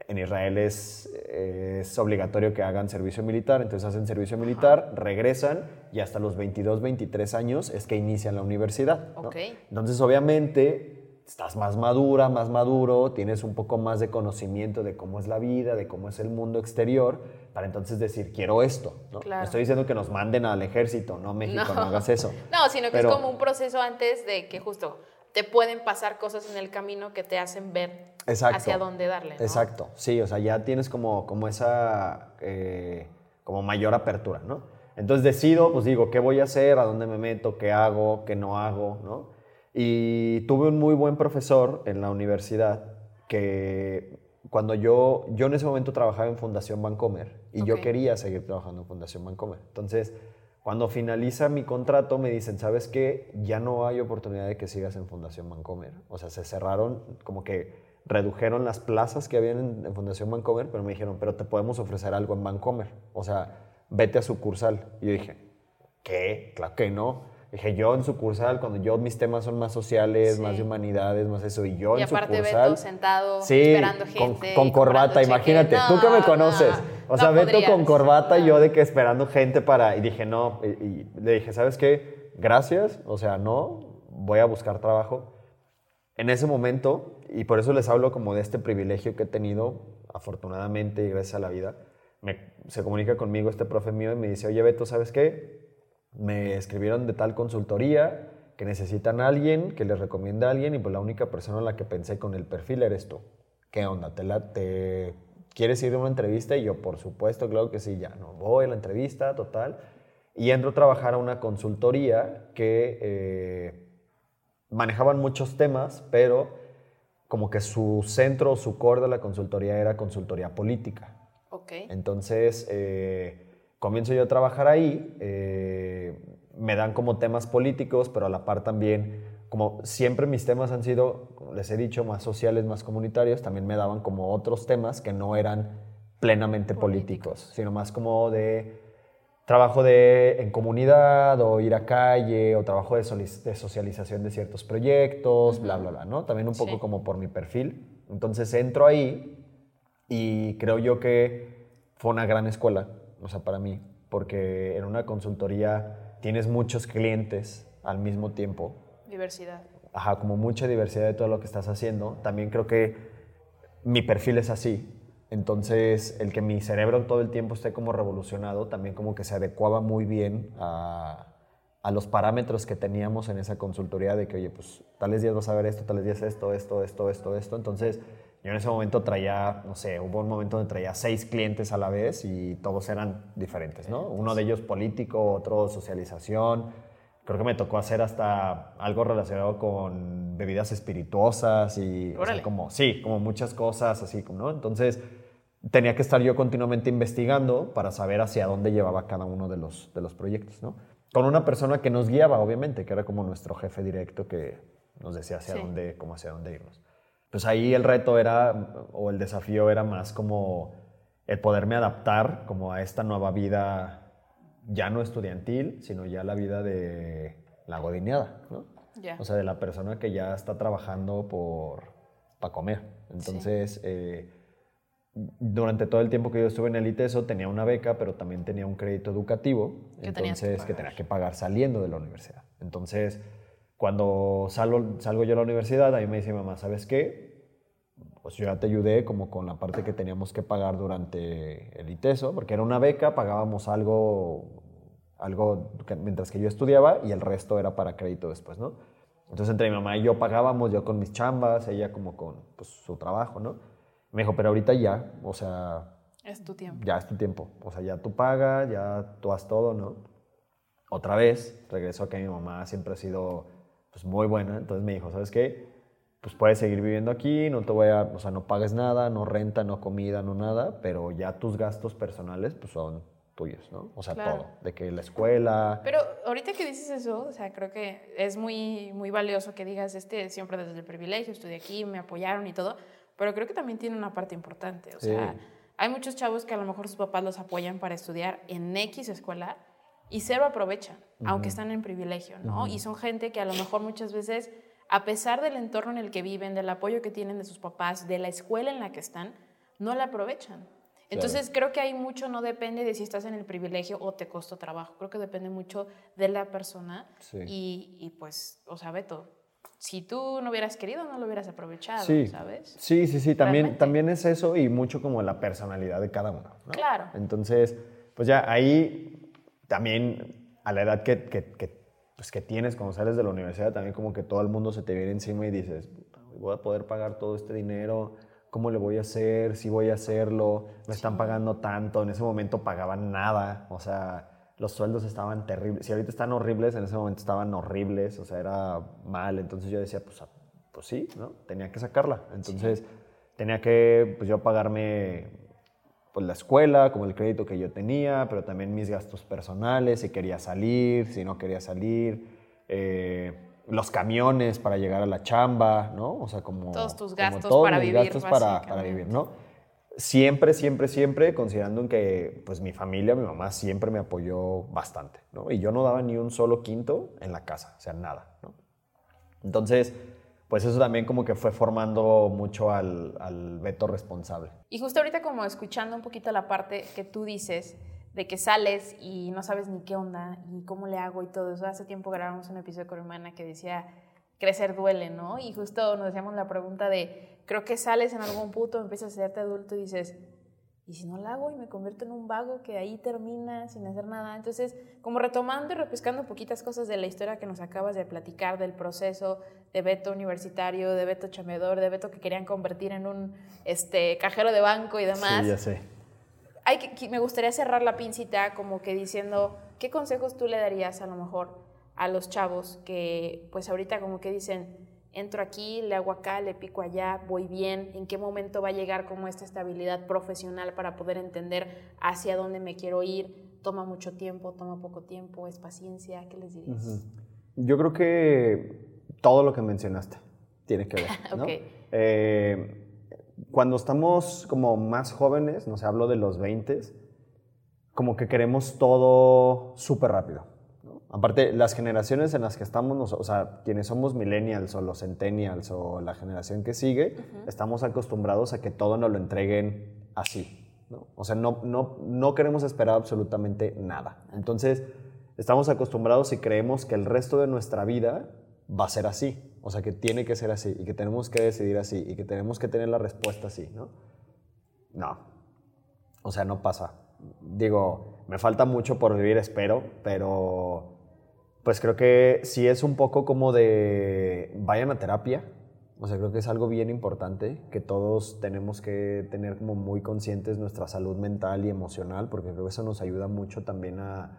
en Israel es, es obligatorio que hagan servicio militar, entonces hacen servicio militar, regresan y hasta los 22, 23 años es que inician la universidad. ¿no? Ok. Entonces, obviamente, estás más madura, más maduro, tienes un poco más de conocimiento de cómo es la vida, de cómo es el mundo exterior, para entonces decir, quiero esto. ¿no? Claro. No Estoy diciendo que nos manden al ejército, no México, no, hagas eso. [laughs] No, sino que Pero- es como un proceso antes de que justo te pueden pasar cosas en el camino que te hacen ver Exacto. hacia dónde darle. ¿no? Exacto, sí, o sea, ya tienes como, como esa, eh, como mayor apertura, ¿no? Entonces decido, pues digo, ¿qué voy a hacer? ¿A dónde me meto? ¿Qué hago? ¿Qué no hago? ¿no? Y tuve un muy buen profesor en la universidad que cuando yo, yo en ese momento trabajaba en Fundación Bancomer y yo quería seguir trabajando en Fundación Bancomer. Entonces, cuando finaliza mi contrato, me dicen, ¿sabes qué? Ya no hay oportunidad de que sigas en Fundación Bancomer. O sea, se cerraron, como que redujeron las plazas que habían en, Fundación Bancomer, pero me dijeron, pero te podemos ofrecer algo en Bancomer. O sea, vete a sucursal. Y yo dije, ¿qué? Claro que no. Dije, yo en sucursal, cuando yo mis temas son más sociales, Sí. más de humanidades, más eso, y yo Y en aparte sucursal... Beto sentado, Sí, esperando con- gente. con, y corbata, imagínate. cheques. Tú que me No, conoces. no, o sea, no Beto con podrías. corbata y No. yo de que esperando gente para... Y dije, no. Y, y le dije, ¿sabes qué? Gracias. O sea, no. Voy a buscar trabajo. En ese momento, y por eso les hablo como de este privilegio que he tenido, afortunadamente y gracias a la vida, me- se comunica conmigo este profe mío y me dice, oye Beto, ¿sabes qué? Me escribieron de tal consultoría que necesitan a alguien, que les recomienda a alguien y pues la única persona en la que pensé con el perfil eres tú. ¿Qué onda? ¿Te, la, te quieres ir a una entrevista? Y yo, por supuesto, claro que sí, ya, no, voy a la entrevista, total. Y entro a trabajar a una consultoría que eh, manejaban muchos temas, pero como que su centro o su core de la consultoría era consultoría política. Ok. Entonces, eh, comienzo yo a trabajar ahí, eh, me dan como temas políticos, pero a la par también, como siempre mis temas han sido, como les he dicho, más sociales, más comunitarios, también me daban como otros temas que no eran plenamente políticos, sino más como de trabajo de, en comunidad o ir a calle o trabajo de, de socialización de ciertos proyectos, bla, bla, bla, ¿no? También un poco Sí. como por mi perfil. Entonces entro ahí y creo yo que fue una gran escuela, o sea, para mí, porque en una consultoría tienes muchos clientes al mismo tiempo, Diversidad. ajá, como mucha diversidad de todo lo que estás haciendo. También creo que mi perfil es así. Entonces, el que mi cerebro todo el tiempo esté como revolucionado, también como que se adecuaba muy bien a, a los parámetros que teníamos en esa consultoría de que, oye, pues tales días vas a ver esto, tales días esto, esto, esto, esto, esto. Entonces, yo en ese momento traía, no sé, hubo un momento donde traía seis clientes a la vez y todos eran diferentes, ¿no? Uno de ellos político, otro socialización. Creo que me tocó hacer hasta algo relacionado con bebidas espirituosas y o sea, como sí, como muchas cosas así, ¿no? Entonces tenía que estar yo continuamente investigando para saber hacia dónde llevaba cada uno de los, de los proyectos, ¿no? Con una persona que nos guiaba, obviamente, que era como nuestro jefe directo que nos decía hacia Sí. dónde, como hacia dónde irnos. Pues ahí el reto era, o el desafío era más como el poderme adaptar como a esta nueva vida ya no estudiantil, sino ya la vida de la godineada, ¿no? Ya. O sea, de la persona que ya está trabajando por para comer. Entonces, eh, durante todo el tiempo que yo estuve en el ITESO tenía una beca, pero también tenía un crédito educativo, que entonces que, tenía que pagar saliendo de la universidad. Entonces, cuando salgo, salgo yo a la universidad, a mí me dice mi mamá, ¿sabes qué? Pues yo ya te ayudé como con la parte que teníamos que pagar durante el ITESO, porque era una beca, pagábamos algo, algo mientras que yo estudiaba y el resto era para crédito después, ¿no? Entonces entre mi mamá y yo pagábamos, yo con mis chambas, ella como con pues, su trabajo, ¿no? Me dijo, pero ahorita ya, o sea, Es tu tiempo. ya es tu tiempo. O sea, ya tú pagas, ya tú haz todo, ¿no? Otra vez, regresó a que mi mamá siempre ha sido pues, muy buena. Entonces me dijo, ¿sabes qué? Pues puedes seguir viviendo aquí, no te voy a, o sea, no pagues nada, no renta, no comida, no nada, pero ya tus gastos personales pues son tuyos, ¿no? O sea, Claro. todo. De que la escuela... Pero ahorita que dices eso, o sea, creo que es muy, muy valioso que digas, este, siempre desde el privilegio, estudié aquí, me apoyaron y todo, pero creo que también tiene una parte importante, o Sí. sea, hay muchos chavos que a lo mejor sus papás los apoyan para estudiar en X escuela y cero aprovechan, aunque están en privilegio, ¿no? Y son gente que a lo mejor muchas veces, a pesar del entorno en el que viven, del apoyo que tienen de sus papás, de la escuela en la que están, no la aprovechan. Entonces creo que hay mucho, no depende de si estás en el privilegio o te costó trabajo, creo que depende mucho de la persona Sí. y, y, pues, o sea, Beto, si tú no hubieras querido, no lo hubieras aprovechado, Sí, ¿sabes? sí, sí, sí, también, Realmente. también es eso y mucho como la personalidad de cada uno. ¿no? Claro. Entonces, pues ya ahí también a la edad que, que, que, pues que tienes cuando sales de la universidad, también como que todo el mundo se te viene encima y dices, "Puta, güey, voy a poder pagar todo este dinero, ¿cómo le voy a hacer? Si voy a hacerlo, me están pagando tanto, en ese momento pagaban nada, o sea, los sueldos estaban terribles, si ahorita están horribles, en ese momento estaban horribles, o sea, era mal, entonces yo decía, pues, ah, pues sí, ¿no? Tenía que sacarla, entonces tenía que, pues yo pagarme pues la escuela, como el crédito que yo tenía, pero también mis gastos personales, si quería salir, si no quería salir, eh, los camiones para llegar a la chamba, ¿no? O sea, como... Todos tus como gastos todos para mis vivir, gastos para, para vivir, ¿no? Siempre, siempre, siempre, considerando en que pues mi familia, mi mamá siempre me apoyó bastante, ¿no? Y yo no daba ni un solo quinto en la casa, o sea, nada, ¿no? Entonces, pues eso también como que fue formando mucho al, al responsable. Y justo ahorita como escuchando un poquito la parte que tú dices de que sales y no sabes ni qué onda y cómo le hago y todo eso. Hace tiempo grabamos un episodio con mi que decía crecer duele, ¿no? Y justo nos hacíamos la pregunta de, creo que sales en algún punto, empiezas a hacerte adulto y dices, ¿y si no la hago y me convierto en un vago que ahí termina sin hacer nada? Entonces, como retomando y repescando poquitas cosas de la historia que nos acabas de platicar, del proceso de Beto universitario, de Beto chamedor, de Beto que querían convertir en un este, cajero de banco y demás. Sí, ya sé. Hay que, me gustaría cerrar la pincita como que diciendo, ¿qué consejos tú le darías a lo mejor a los chavos que pues ahorita como que dicen, entro aquí, le hago acá, le pico allá, voy bien, en qué momento va a llegar como esta estabilidad profesional para poder entender hacia dónde me quiero ir? Toma mucho tiempo, toma poco tiempo, es paciencia, ¿qué les dirías? Yo creo que todo lo que mencionaste tiene que ver. [laughs] ¿no? Eh, cuando estamos como más jóvenes, no sé, hablo de los 20, como que queremos todo súper rápido. Aparte, las generaciones en las que estamos, o sea, quienes somos millennials o los centennials o la generación que sigue, estamos acostumbrados a que todo nos lo entreguen así. ¿no? O sea, no, no, no queremos esperar absolutamente nada. Entonces, estamos acostumbrados y creemos que el resto de nuestra vida va a ser así. O sea, que tiene que ser así y que tenemos que decidir así y que tenemos que tener la respuesta así, ¿no? No. O sea, no pasa. Digo, me falta mucho por vivir, espero, pero pues creo que sí es un poco como de vayan a terapia. O sea, creo que es algo bien importante que todos tenemos que tener como muy conscientes nuestra salud mental y emocional, porque creo que eso nos ayuda mucho también a,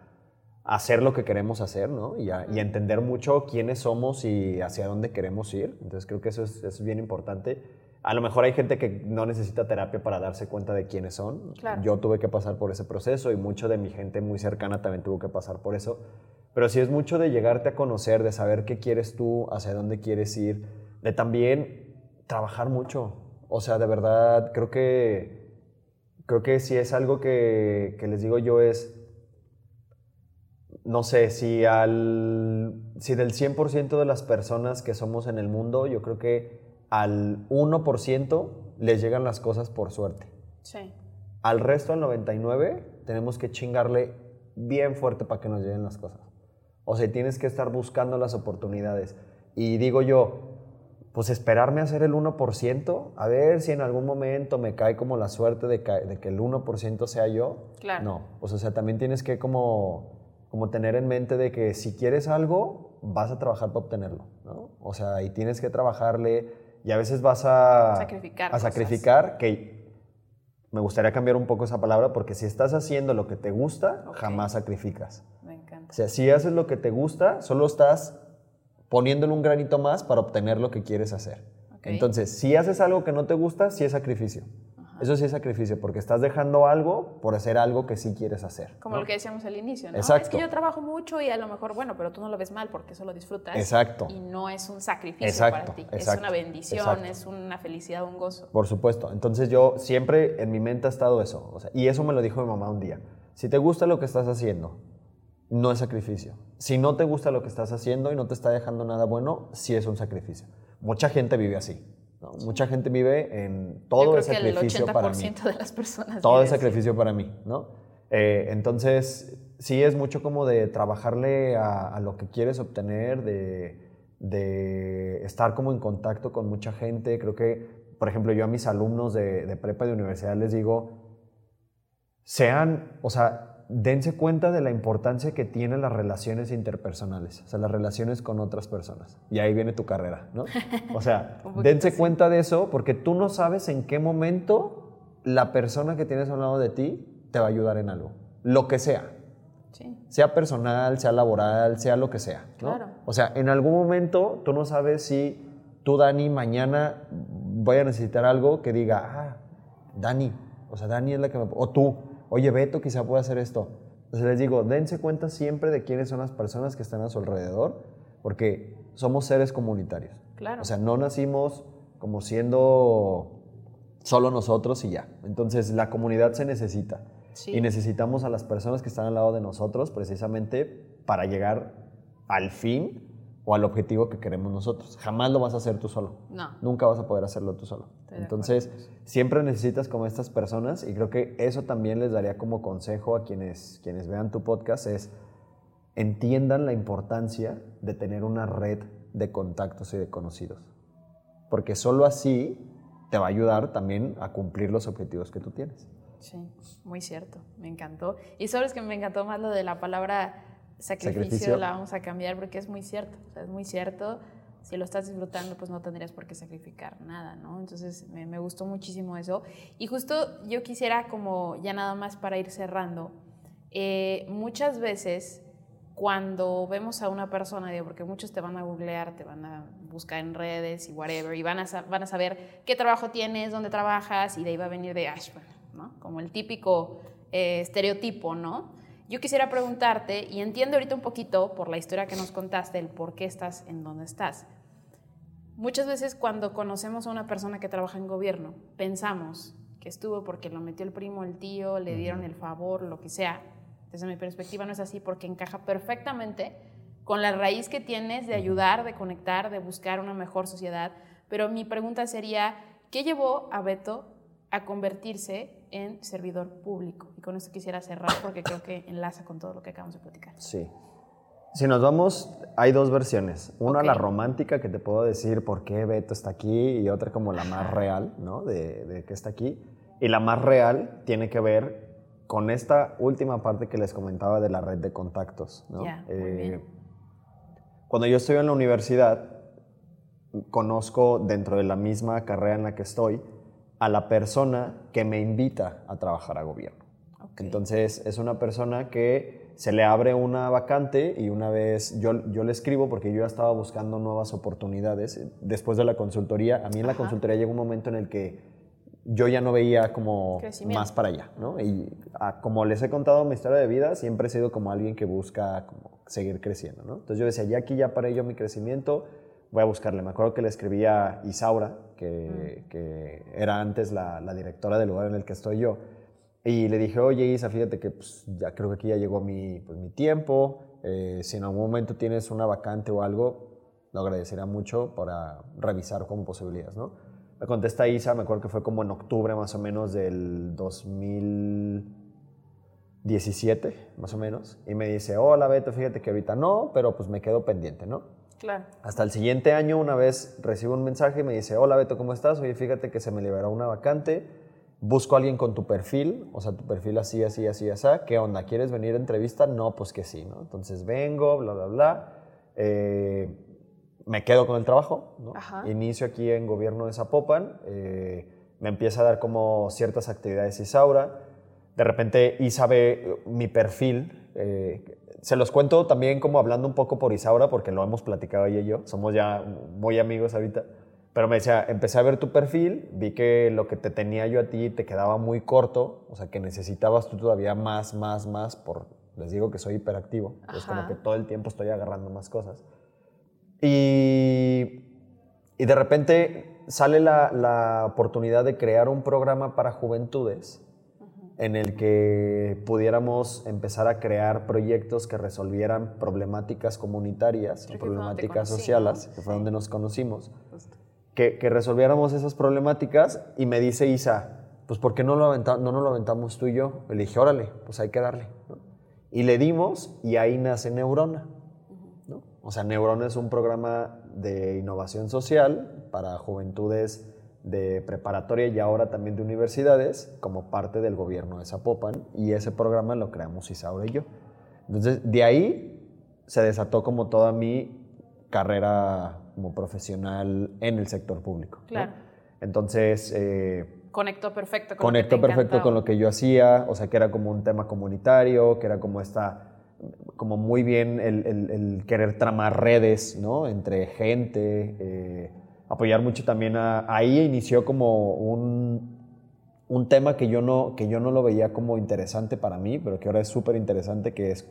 hacer lo que queremos hacer, ¿no? Y a, y entender mucho quiénes somos y hacia dónde queremos ir. Entonces creo que eso es, eso es bien importante. A lo mejor hay gente que no necesita terapia para darse cuenta de quiénes son. Claro. Yo tuve que pasar por ese proceso y mucho de mi gente muy cercana también tuvo que pasar por eso. Pero sí es mucho de llegarte a conocer, de saber qué quieres tú, hacia dónde quieres ir, de también trabajar mucho. O sea, de verdad, creo que, creo que si es algo que, que les digo yo es, no sé, si, al, si del 100% de las personas que somos en el mundo, yo creo que al 1% les llegan las cosas por suerte. Sí. Al resto del 99 tenemos que chingarle bien fuerte para que nos lleguen las cosas. O sea, tienes que estar buscando las oportunidades. Y digo yo, pues esperarme a hacer el 1%, a ver si en algún momento me cae como la suerte de, de que el 1% sea yo. Claro. No, pues, o sea, también tienes que como, como tener en mente de que si quieres algo, vas a trabajar para obtenerlo, ¿no? O sea, y tienes que trabajarle y a veces vas a sacrificar, a sacrificar que me gustaría cambiar un poco esa palabra porque si estás haciendo lo que te gusta, jamás sacrificas. O sea, si haces lo que te gusta, solo estás poniéndole un granito más para obtener lo que quieres hacer. Entonces, si haces algo que no te gusta, sí es sacrificio. Eso sí es sacrificio, porque estás dejando algo por hacer algo que sí quieres hacer. Como lo que decíamos al inicio, ¿no? Exacto. Es que yo trabajo mucho y a lo mejor, bueno, pero tú no lo ves mal porque eso lo disfrutas. Exacto. Y no es un sacrificio exacto, para ti. Exacto, es una bendición, es una felicidad, un gozo. Por supuesto. Entonces yo siempre en mi mente ha estado eso. O sea, y eso me lo dijo mi mamá un día. Si te gusta lo que estás haciendo, no es sacrificio. Si no te gusta lo que estás haciendo y no te está dejando nada bueno, sí es un sacrificio. Mucha gente vive así. Mucha gente vive en todo el sacrificio para mí. de las personas. Todo el sacrificio para mí, ¿no? Eh, entonces, sí es mucho como de trabajarle a, lo que quieres obtener, de, de, estar como en contacto con mucha gente. Creo que, por ejemplo, yo a mis alumnos de, de prepa y de universidad les digo, sean, o sea, dense cuenta de la importancia que tienen las relaciones interpersonales, o sea, las relaciones con otras personas. Y ahí viene tu carrera, ¿no? [laughs] O sea, dense cuenta de eso porque tú no sabes en qué momento la persona que tienes al lado de ti te va a ayudar en algo, lo que sea. Sí. Sea personal, sea laboral, sea lo que sea. ¿no? Claro. O sea, en algún momento tú no sabes si tú, Dani, mañana voy a necesitar algo que diga, ah, Dani, o sea, Dani es la que me... O tú, oye, Beto quizá pueda hacer esto. Entonces les digo, dense cuenta siempre de quiénes son las personas que están a su alrededor, porque somos seres comunitarios. Claro. O sea, no nacimos como siendo solo nosotros y ya. Entonces la comunidad se necesita. Y necesitamos a las personas que están al lado de nosotros precisamente para llegar al fin o al objetivo que queremos nosotros. Jamás lo vas a hacer tú solo. No. Nunca vas a poder hacerlo tú solo. Entonces, siempre necesitas como estas personas y creo que eso también les daría como consejo a quienes, quienes vean tu podcast es entiendan la importancia de tener una red de contactos y de conocidos. Porque solo así te va a ayudar también a cumplir los objetivos que tú tienes. Sí, muy cierto, me encantó. Y sabes que me encantó más lo de la palabra sacrificio, la vamos a cambiar porque es muy cierto, es muy cierto. Si lo estás disfrutando, pues no tendrías por qué sacrificar nada, ¿no? Entonces me, gustó muchísimo eso. Y justo yo quisiera como ya nada más para ir cerrando, eh, muchas veces cuando vemos a una persona, digo, porque muchos te van a googlear, te van a buscar en redes y whatever, y van a, van a saber qué trabajo tienes, dónde trabajas, y de ahí va a venir de Ashburn, ¿no? Como el típico eh, estereotipo, ¿no? Yo quisiera preguntarte, y entiendo ahorita un poquito por la historia que nos contaste, el por qué estás en donde estás. Muchas veces cuando conocemos a una persona que trabaja en gobierno, pensamos que estuvo porque lo metió el primo, el tío, le dieron el favor, lo que sea. Desde mi perspectiva no es así porque encaja perfectamente con la raíz que tienes de ayudar, de conectar, de buscar una mejor sociedad. Pero mi pregunta sería, ¿qué llevó a Beto a convertirse en servidor público. Y con esto quisiera cerrar porque creo que enlaza con todo lo que acabamos de platicar. Sí. Si nos vamos, hay dos versiones. Una, la romántica, que te puedo decir por qué Beto está aquí, y otra como la más real, ¿no? De, de que está aquí. Y la más real tiene que ver con esta última parte que les comentaba de la red de contactos, ¿no? Eh, cuando yo estoy en la universidad, conozco dentro de la misma carrera en la que estoy, a la persona que me invita a trabajar a gobierno. Entonces es una persona que se le abre una vacante y una vez yo, yo le escribo porque yo ya estaba buscando nuevas oportunidades después de la consultoría. A mí en la consultoría llegó un momento en el que yo ya no veía como más para allá, ¿no? Y ah, como les he contado mi historia de vida, siempre he sido como alguien que busca como seguir creciendo, ¿no? Entonces yo decía, ya aquí ya para ello mi crecimiento, voy a buscarle. Me acuerdo que le escribía a Isaura, que, mm. que era antes la, la, directora del lugar en el que estoy yo, y le dije, oye Isa, fíjate que pues, ya creo que aquí ya llegó mi, pues, mi tiempo, eh, si en algún momento tienes una vacante o algo, lo agradecería mucho para revisar como posibilidades, ¿no? Me contesta Isa, me acuerdo que fue como en octubre más o menos del 2017, más o menos, y me dice, hola Beto, fíjate que ahorita no, pero pues me quedo pendiente, ¿no? Claro. Hasta el siguiente año, una vez recibo un mensaje y me dice, hola Beto, ¿cómo estás? Oye, fíjate que se me liberó una vacante, busco a alguien con tu perfil, o sea, tu perfil así, así, así, así, ¿qué onda? ¿Quieres venir a entrevista? No, pues que sí, ¿no? Entonces vengo, bla, bla, bla. Eh, me quedo con el trabajo, ¿no? Ajá. Inicio aquí en gobierno de Zapopan, eh, me empieza a dar como ciertas actividades Isaura, de repente Isa ve mi perfil, eh, se los cuento también como hablando un poco por Isaura, porque lo hemos platicado ella y yo, somos ya muy amigos ahorita, pero me decía, empecé a ver tu perfil, vi que lo que te tenía yo a ti te quedaba muy corto, o sea, que necesitabas tú todavía más, más, más, por, les digo que soy hiperactivo, es como que todo el tiempo estoy agarrando más cosas. Y, y de repente sale la, la oportunidad de crear un programa para juventudes en el que pudiéramos empezar a crear proyectos que resolvieran problemáticas comunitarias, Creo problemáticas sociales, que fue Sí. donde nos conocimos, que, que resolviéramos esas problemáticas y me dice Isa, pues ¿por qué no, lo aventa- no nos lo aventamos tú y yo? Le dije, órale, pues hay que darle. ¿no? Y le dimos y ahí nace Neurona. ¿no? O sea, Neurona es un programa de innovación social para juventudes de preparatoria y ahora también de universidades como parte del gobierno de Zapopan y ese programa lo creamos Isaura y yo. Entonces, de ahí se desató como toda mi carrera como profesional en el sector público. ¿no? Claro. Entonces, eh, Conectó perfecto con lo que conectó te perfecto encantaba. con lo que yo hacía, o sea, que era como un tema comunitario, que era como esta, como muy bien el, el- el querer tramar redes, ¿no? Entre gente, eh, apoyar mucho también a... Ahí inició como un, un tema que yo, no, que yo no lo veía como interesante para mí, pero que ahora es súper interesante, que es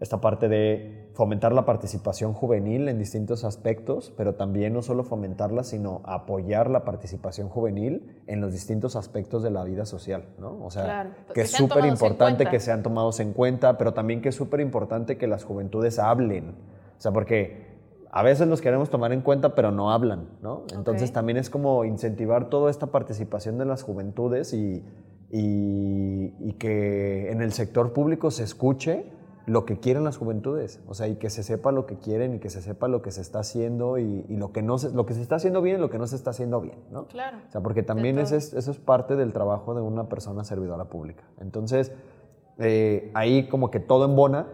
esta parte de fomentar la participación juvenil en distintos aspectos, pero también no solo fomentarla, sino apoyar la participación juvenil en los distintos aspectos de la vida social, ¿no? O sea, Claro, que es súper importante que sean tomados en cuenta, pero también que es súper importante que las juventudes hablen. O sea, porque a veces los queremos tomar en cuenta, pero no hablan, ¿no? Entonces Ok. también es como incentivar toda esta participación de las juventudes y, y- y que en el sector público se escuche lo que quieren las juventudes, o sea, y que se sepa lo que quieren y que se sepa lo que se está haciendo y, y lo, que no se, lo que se está haciendo bien y lo que no se está haciendo bien, ¿no? Claro. O sea, porque también es- eso es parte del trabajo de una persona servidora pública. Entonces, eh, ahí como que todo embona.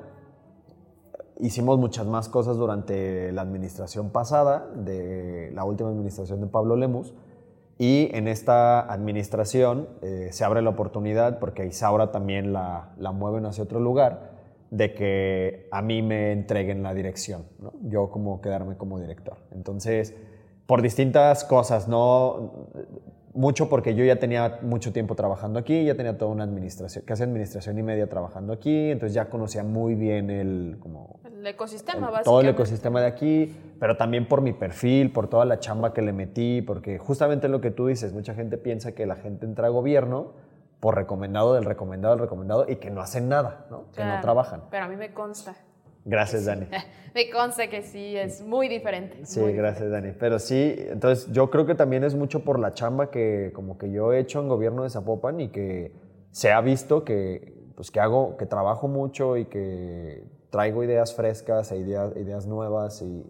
Hicimos muchas más cosas durante la administración pasada, de la última administración de Pablo Lemus. Y en esta administración eh, se abre la oportunidad, porque Isaura también la, la mueven hacia otro lugar, de que a mí me entreguen la dirección, ¿no? yo como quedarme como director. Entonces, por distintas cosas, no mucho porque yo ya tenía mucho tiempo trabajando aquí, ya tenía toda una administración, casi administración y media trabajando aquí, entonces ya conocía muy bien el, como, El ecosistema, el- básicamente. todo el ecosistema de aquí, pero también por mi perfil, por toda la chamba que le metí, porque justamente lo que tú dices, mucha gente piensa que la gente entra a gobierno por recomendado del recomendado del recomendado y que no hacen nada, ¿no? que no trabajan. Pero a mí me consta. Gracias, Dani. [laughs] Me consta que sí, es muy diferente. Sí, muy gracias, Dani. Pero sí, entonces yo creo que también es mucho por la chamba que como que yo he hecho en gobierno de Zapopan y que se ha visto que pues que hago, que trabajo mucho y que traigo ideas frescas e ideas, ideas nuevas y,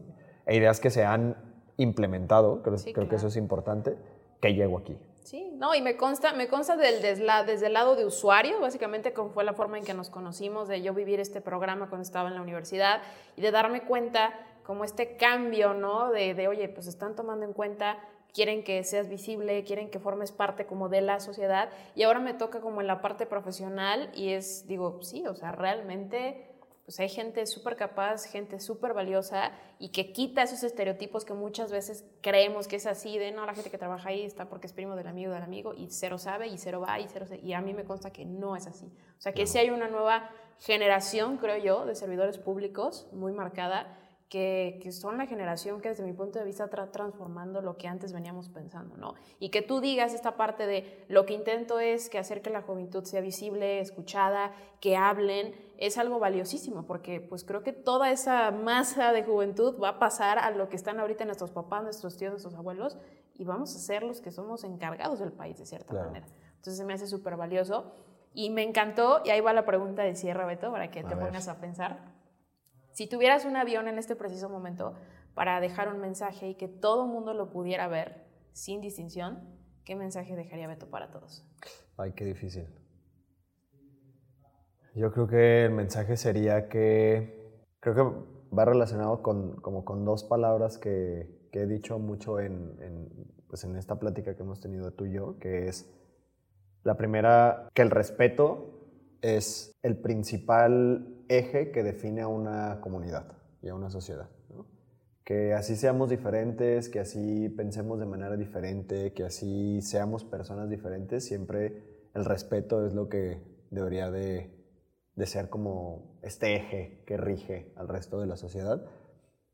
e ideas que se han implementado, creo, Sí, creo que eso es importante, que llego aquí. Sí, no, y me consta, me consta del, desla- desde el lado de usuario, básicamente como fue la forma en que nos conocimos, de yo vivir este programa cuando estaba en la universidad y de darme cuenta como este cambio, ¿no? De, de, oye, pues están tomando en cuenta, quieren que seas visible, quieren que formes parte como de la sociedad y ahora me toca como en la parte profesional y es, digo, sí, o sea, realmente pues hay gente súper capaz, gente súper valiosa y que quita esos estereotipos que muchas veces creemos que es así, de no, la gente que trabaja ahí está porque es primo del amigo del amigo y cero sabe y cero va y cero se- y a mí me consta que no es así. O sea que sí hay una nueva generación, creo yo, de servidores públicos muy marcada que, que, son la generación que desde mi punto de vista está transformando lo que antes veníamos pensando, ¿no? Y que tú digas esta parte de lo que intento es que hacer que la juventud sea visible, escuchada, que hablen, es algo valiosísimo, porque pues creo que toda esa masa de juventud va a pasar a lo que están ahorita nuestros papás, nuestros tíos, nuestros abuelos, y vamos a ser los que somos encargados del país de cierta manera. Entonces se me hace súper valioso. Y me encantó, y ahí va la pregunta de cierre, Beto, para que te pongas a pensar. Si tuvieras un avión en este preciso momento para dejar un mensaje y que todo el mundo lo pudiera ver sin distinción, ¿qué mensaje dejaría Beto para todos? Ay, qué difícil. Yo creo que el mensaje sería que, creo que va relacionado con, como con dos palabras que, he dicho mucho en, en, pues en esta plática que hemos tenido tú y yo, que es la primera, que el respeto es el principal eje que define a una comunidad y a una sociedad. Que así seamos diferentes, que así pensemos de manera diferente, que así seamos personas diferentes, siempre el respeto es lo que debería de, de ser como este eje que rige al resto de la sociedad.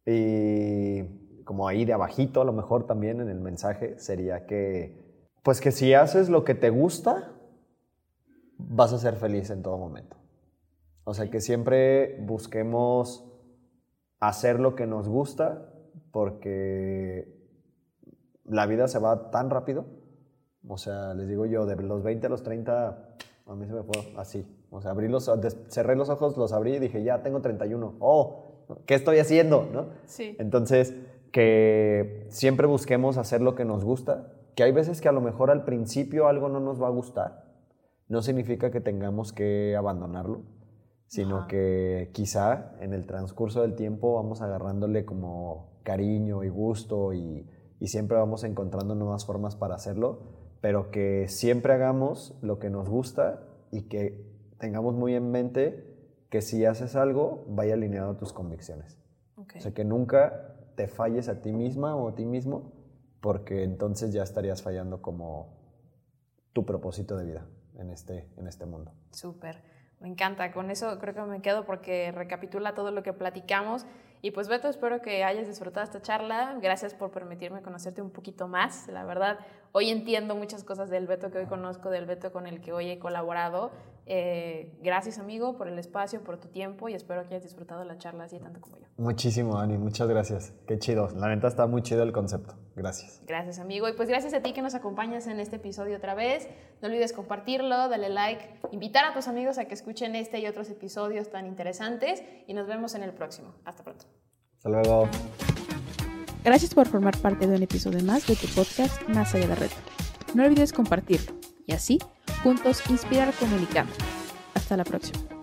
Y como ahí de abajito, a lo mejor también en el mensaje, sería que, pues que si haces lo que te gusta, vas a ser feliz en todo momento. O sea, que siempre busquemos hacer lo que nos gusta porque la vida se va tan rápido. O sea, les digo yo, de los 20 a los 30, a mí se me fue así. O sea, abrí los, cerré los ojos, los abrí y dije, ya tengo 31. Oh, ¿qué estoy haciendo? ¿No? Sí. Entonces, que siempre busquemos hacer lo que nos gusta, que hay veces que a lo mejor al principio algo no nos va a gustar, no significa que tengamos que abandonarlo sino que quizá en el transcurso del tiempo vamos agarrándole como cariño y gusto y, siempre vamos encontrando nuevas formas para hacerlo, pero que siempre hagamos lo que nos gusta y que tengamos muy en mente que si haces algo, vaya alineado a tus convicciones. O sea, que nunca te falles a ti misma o a ti mismo, porque entonces ya estarías fallando como tu propósito de vida en este, en este mundo. Súper. Me encanta, con eso creo que me quedo porque recapitula todo lo que platicamos. Y pues Beto, espero que hayas disfrutado esta charla. Gracias por permitirme conocerte un poquito más. La verdad, hoy entiendo muchas cosas del Beto que hoy conozco, del Beto con el que hoy he colaborado. Eh, gracias amigo por el espacio, por tu tiempo y espero que hayas disfrutado la charla así tanto como yo. Muchísimo, Ani, muchas gracias. Qué chido. La neta está muy chido el concepto. Gracias. Gracias amigo. Y pues gracias a ti que nos acompañas en este episodio otra vez. No olvides compartirlo, dale like, invitar a tus amigos a que escuchen este y otros episodios tan interesantes y nos vemos en el próximo. Hasta pronto. Hasta luego. Gracias por formar parte de un episodio más de tu podcast Más allá de la red. No olvides compartirlo y así juntos inspirar comunicando. Hasta la próxima.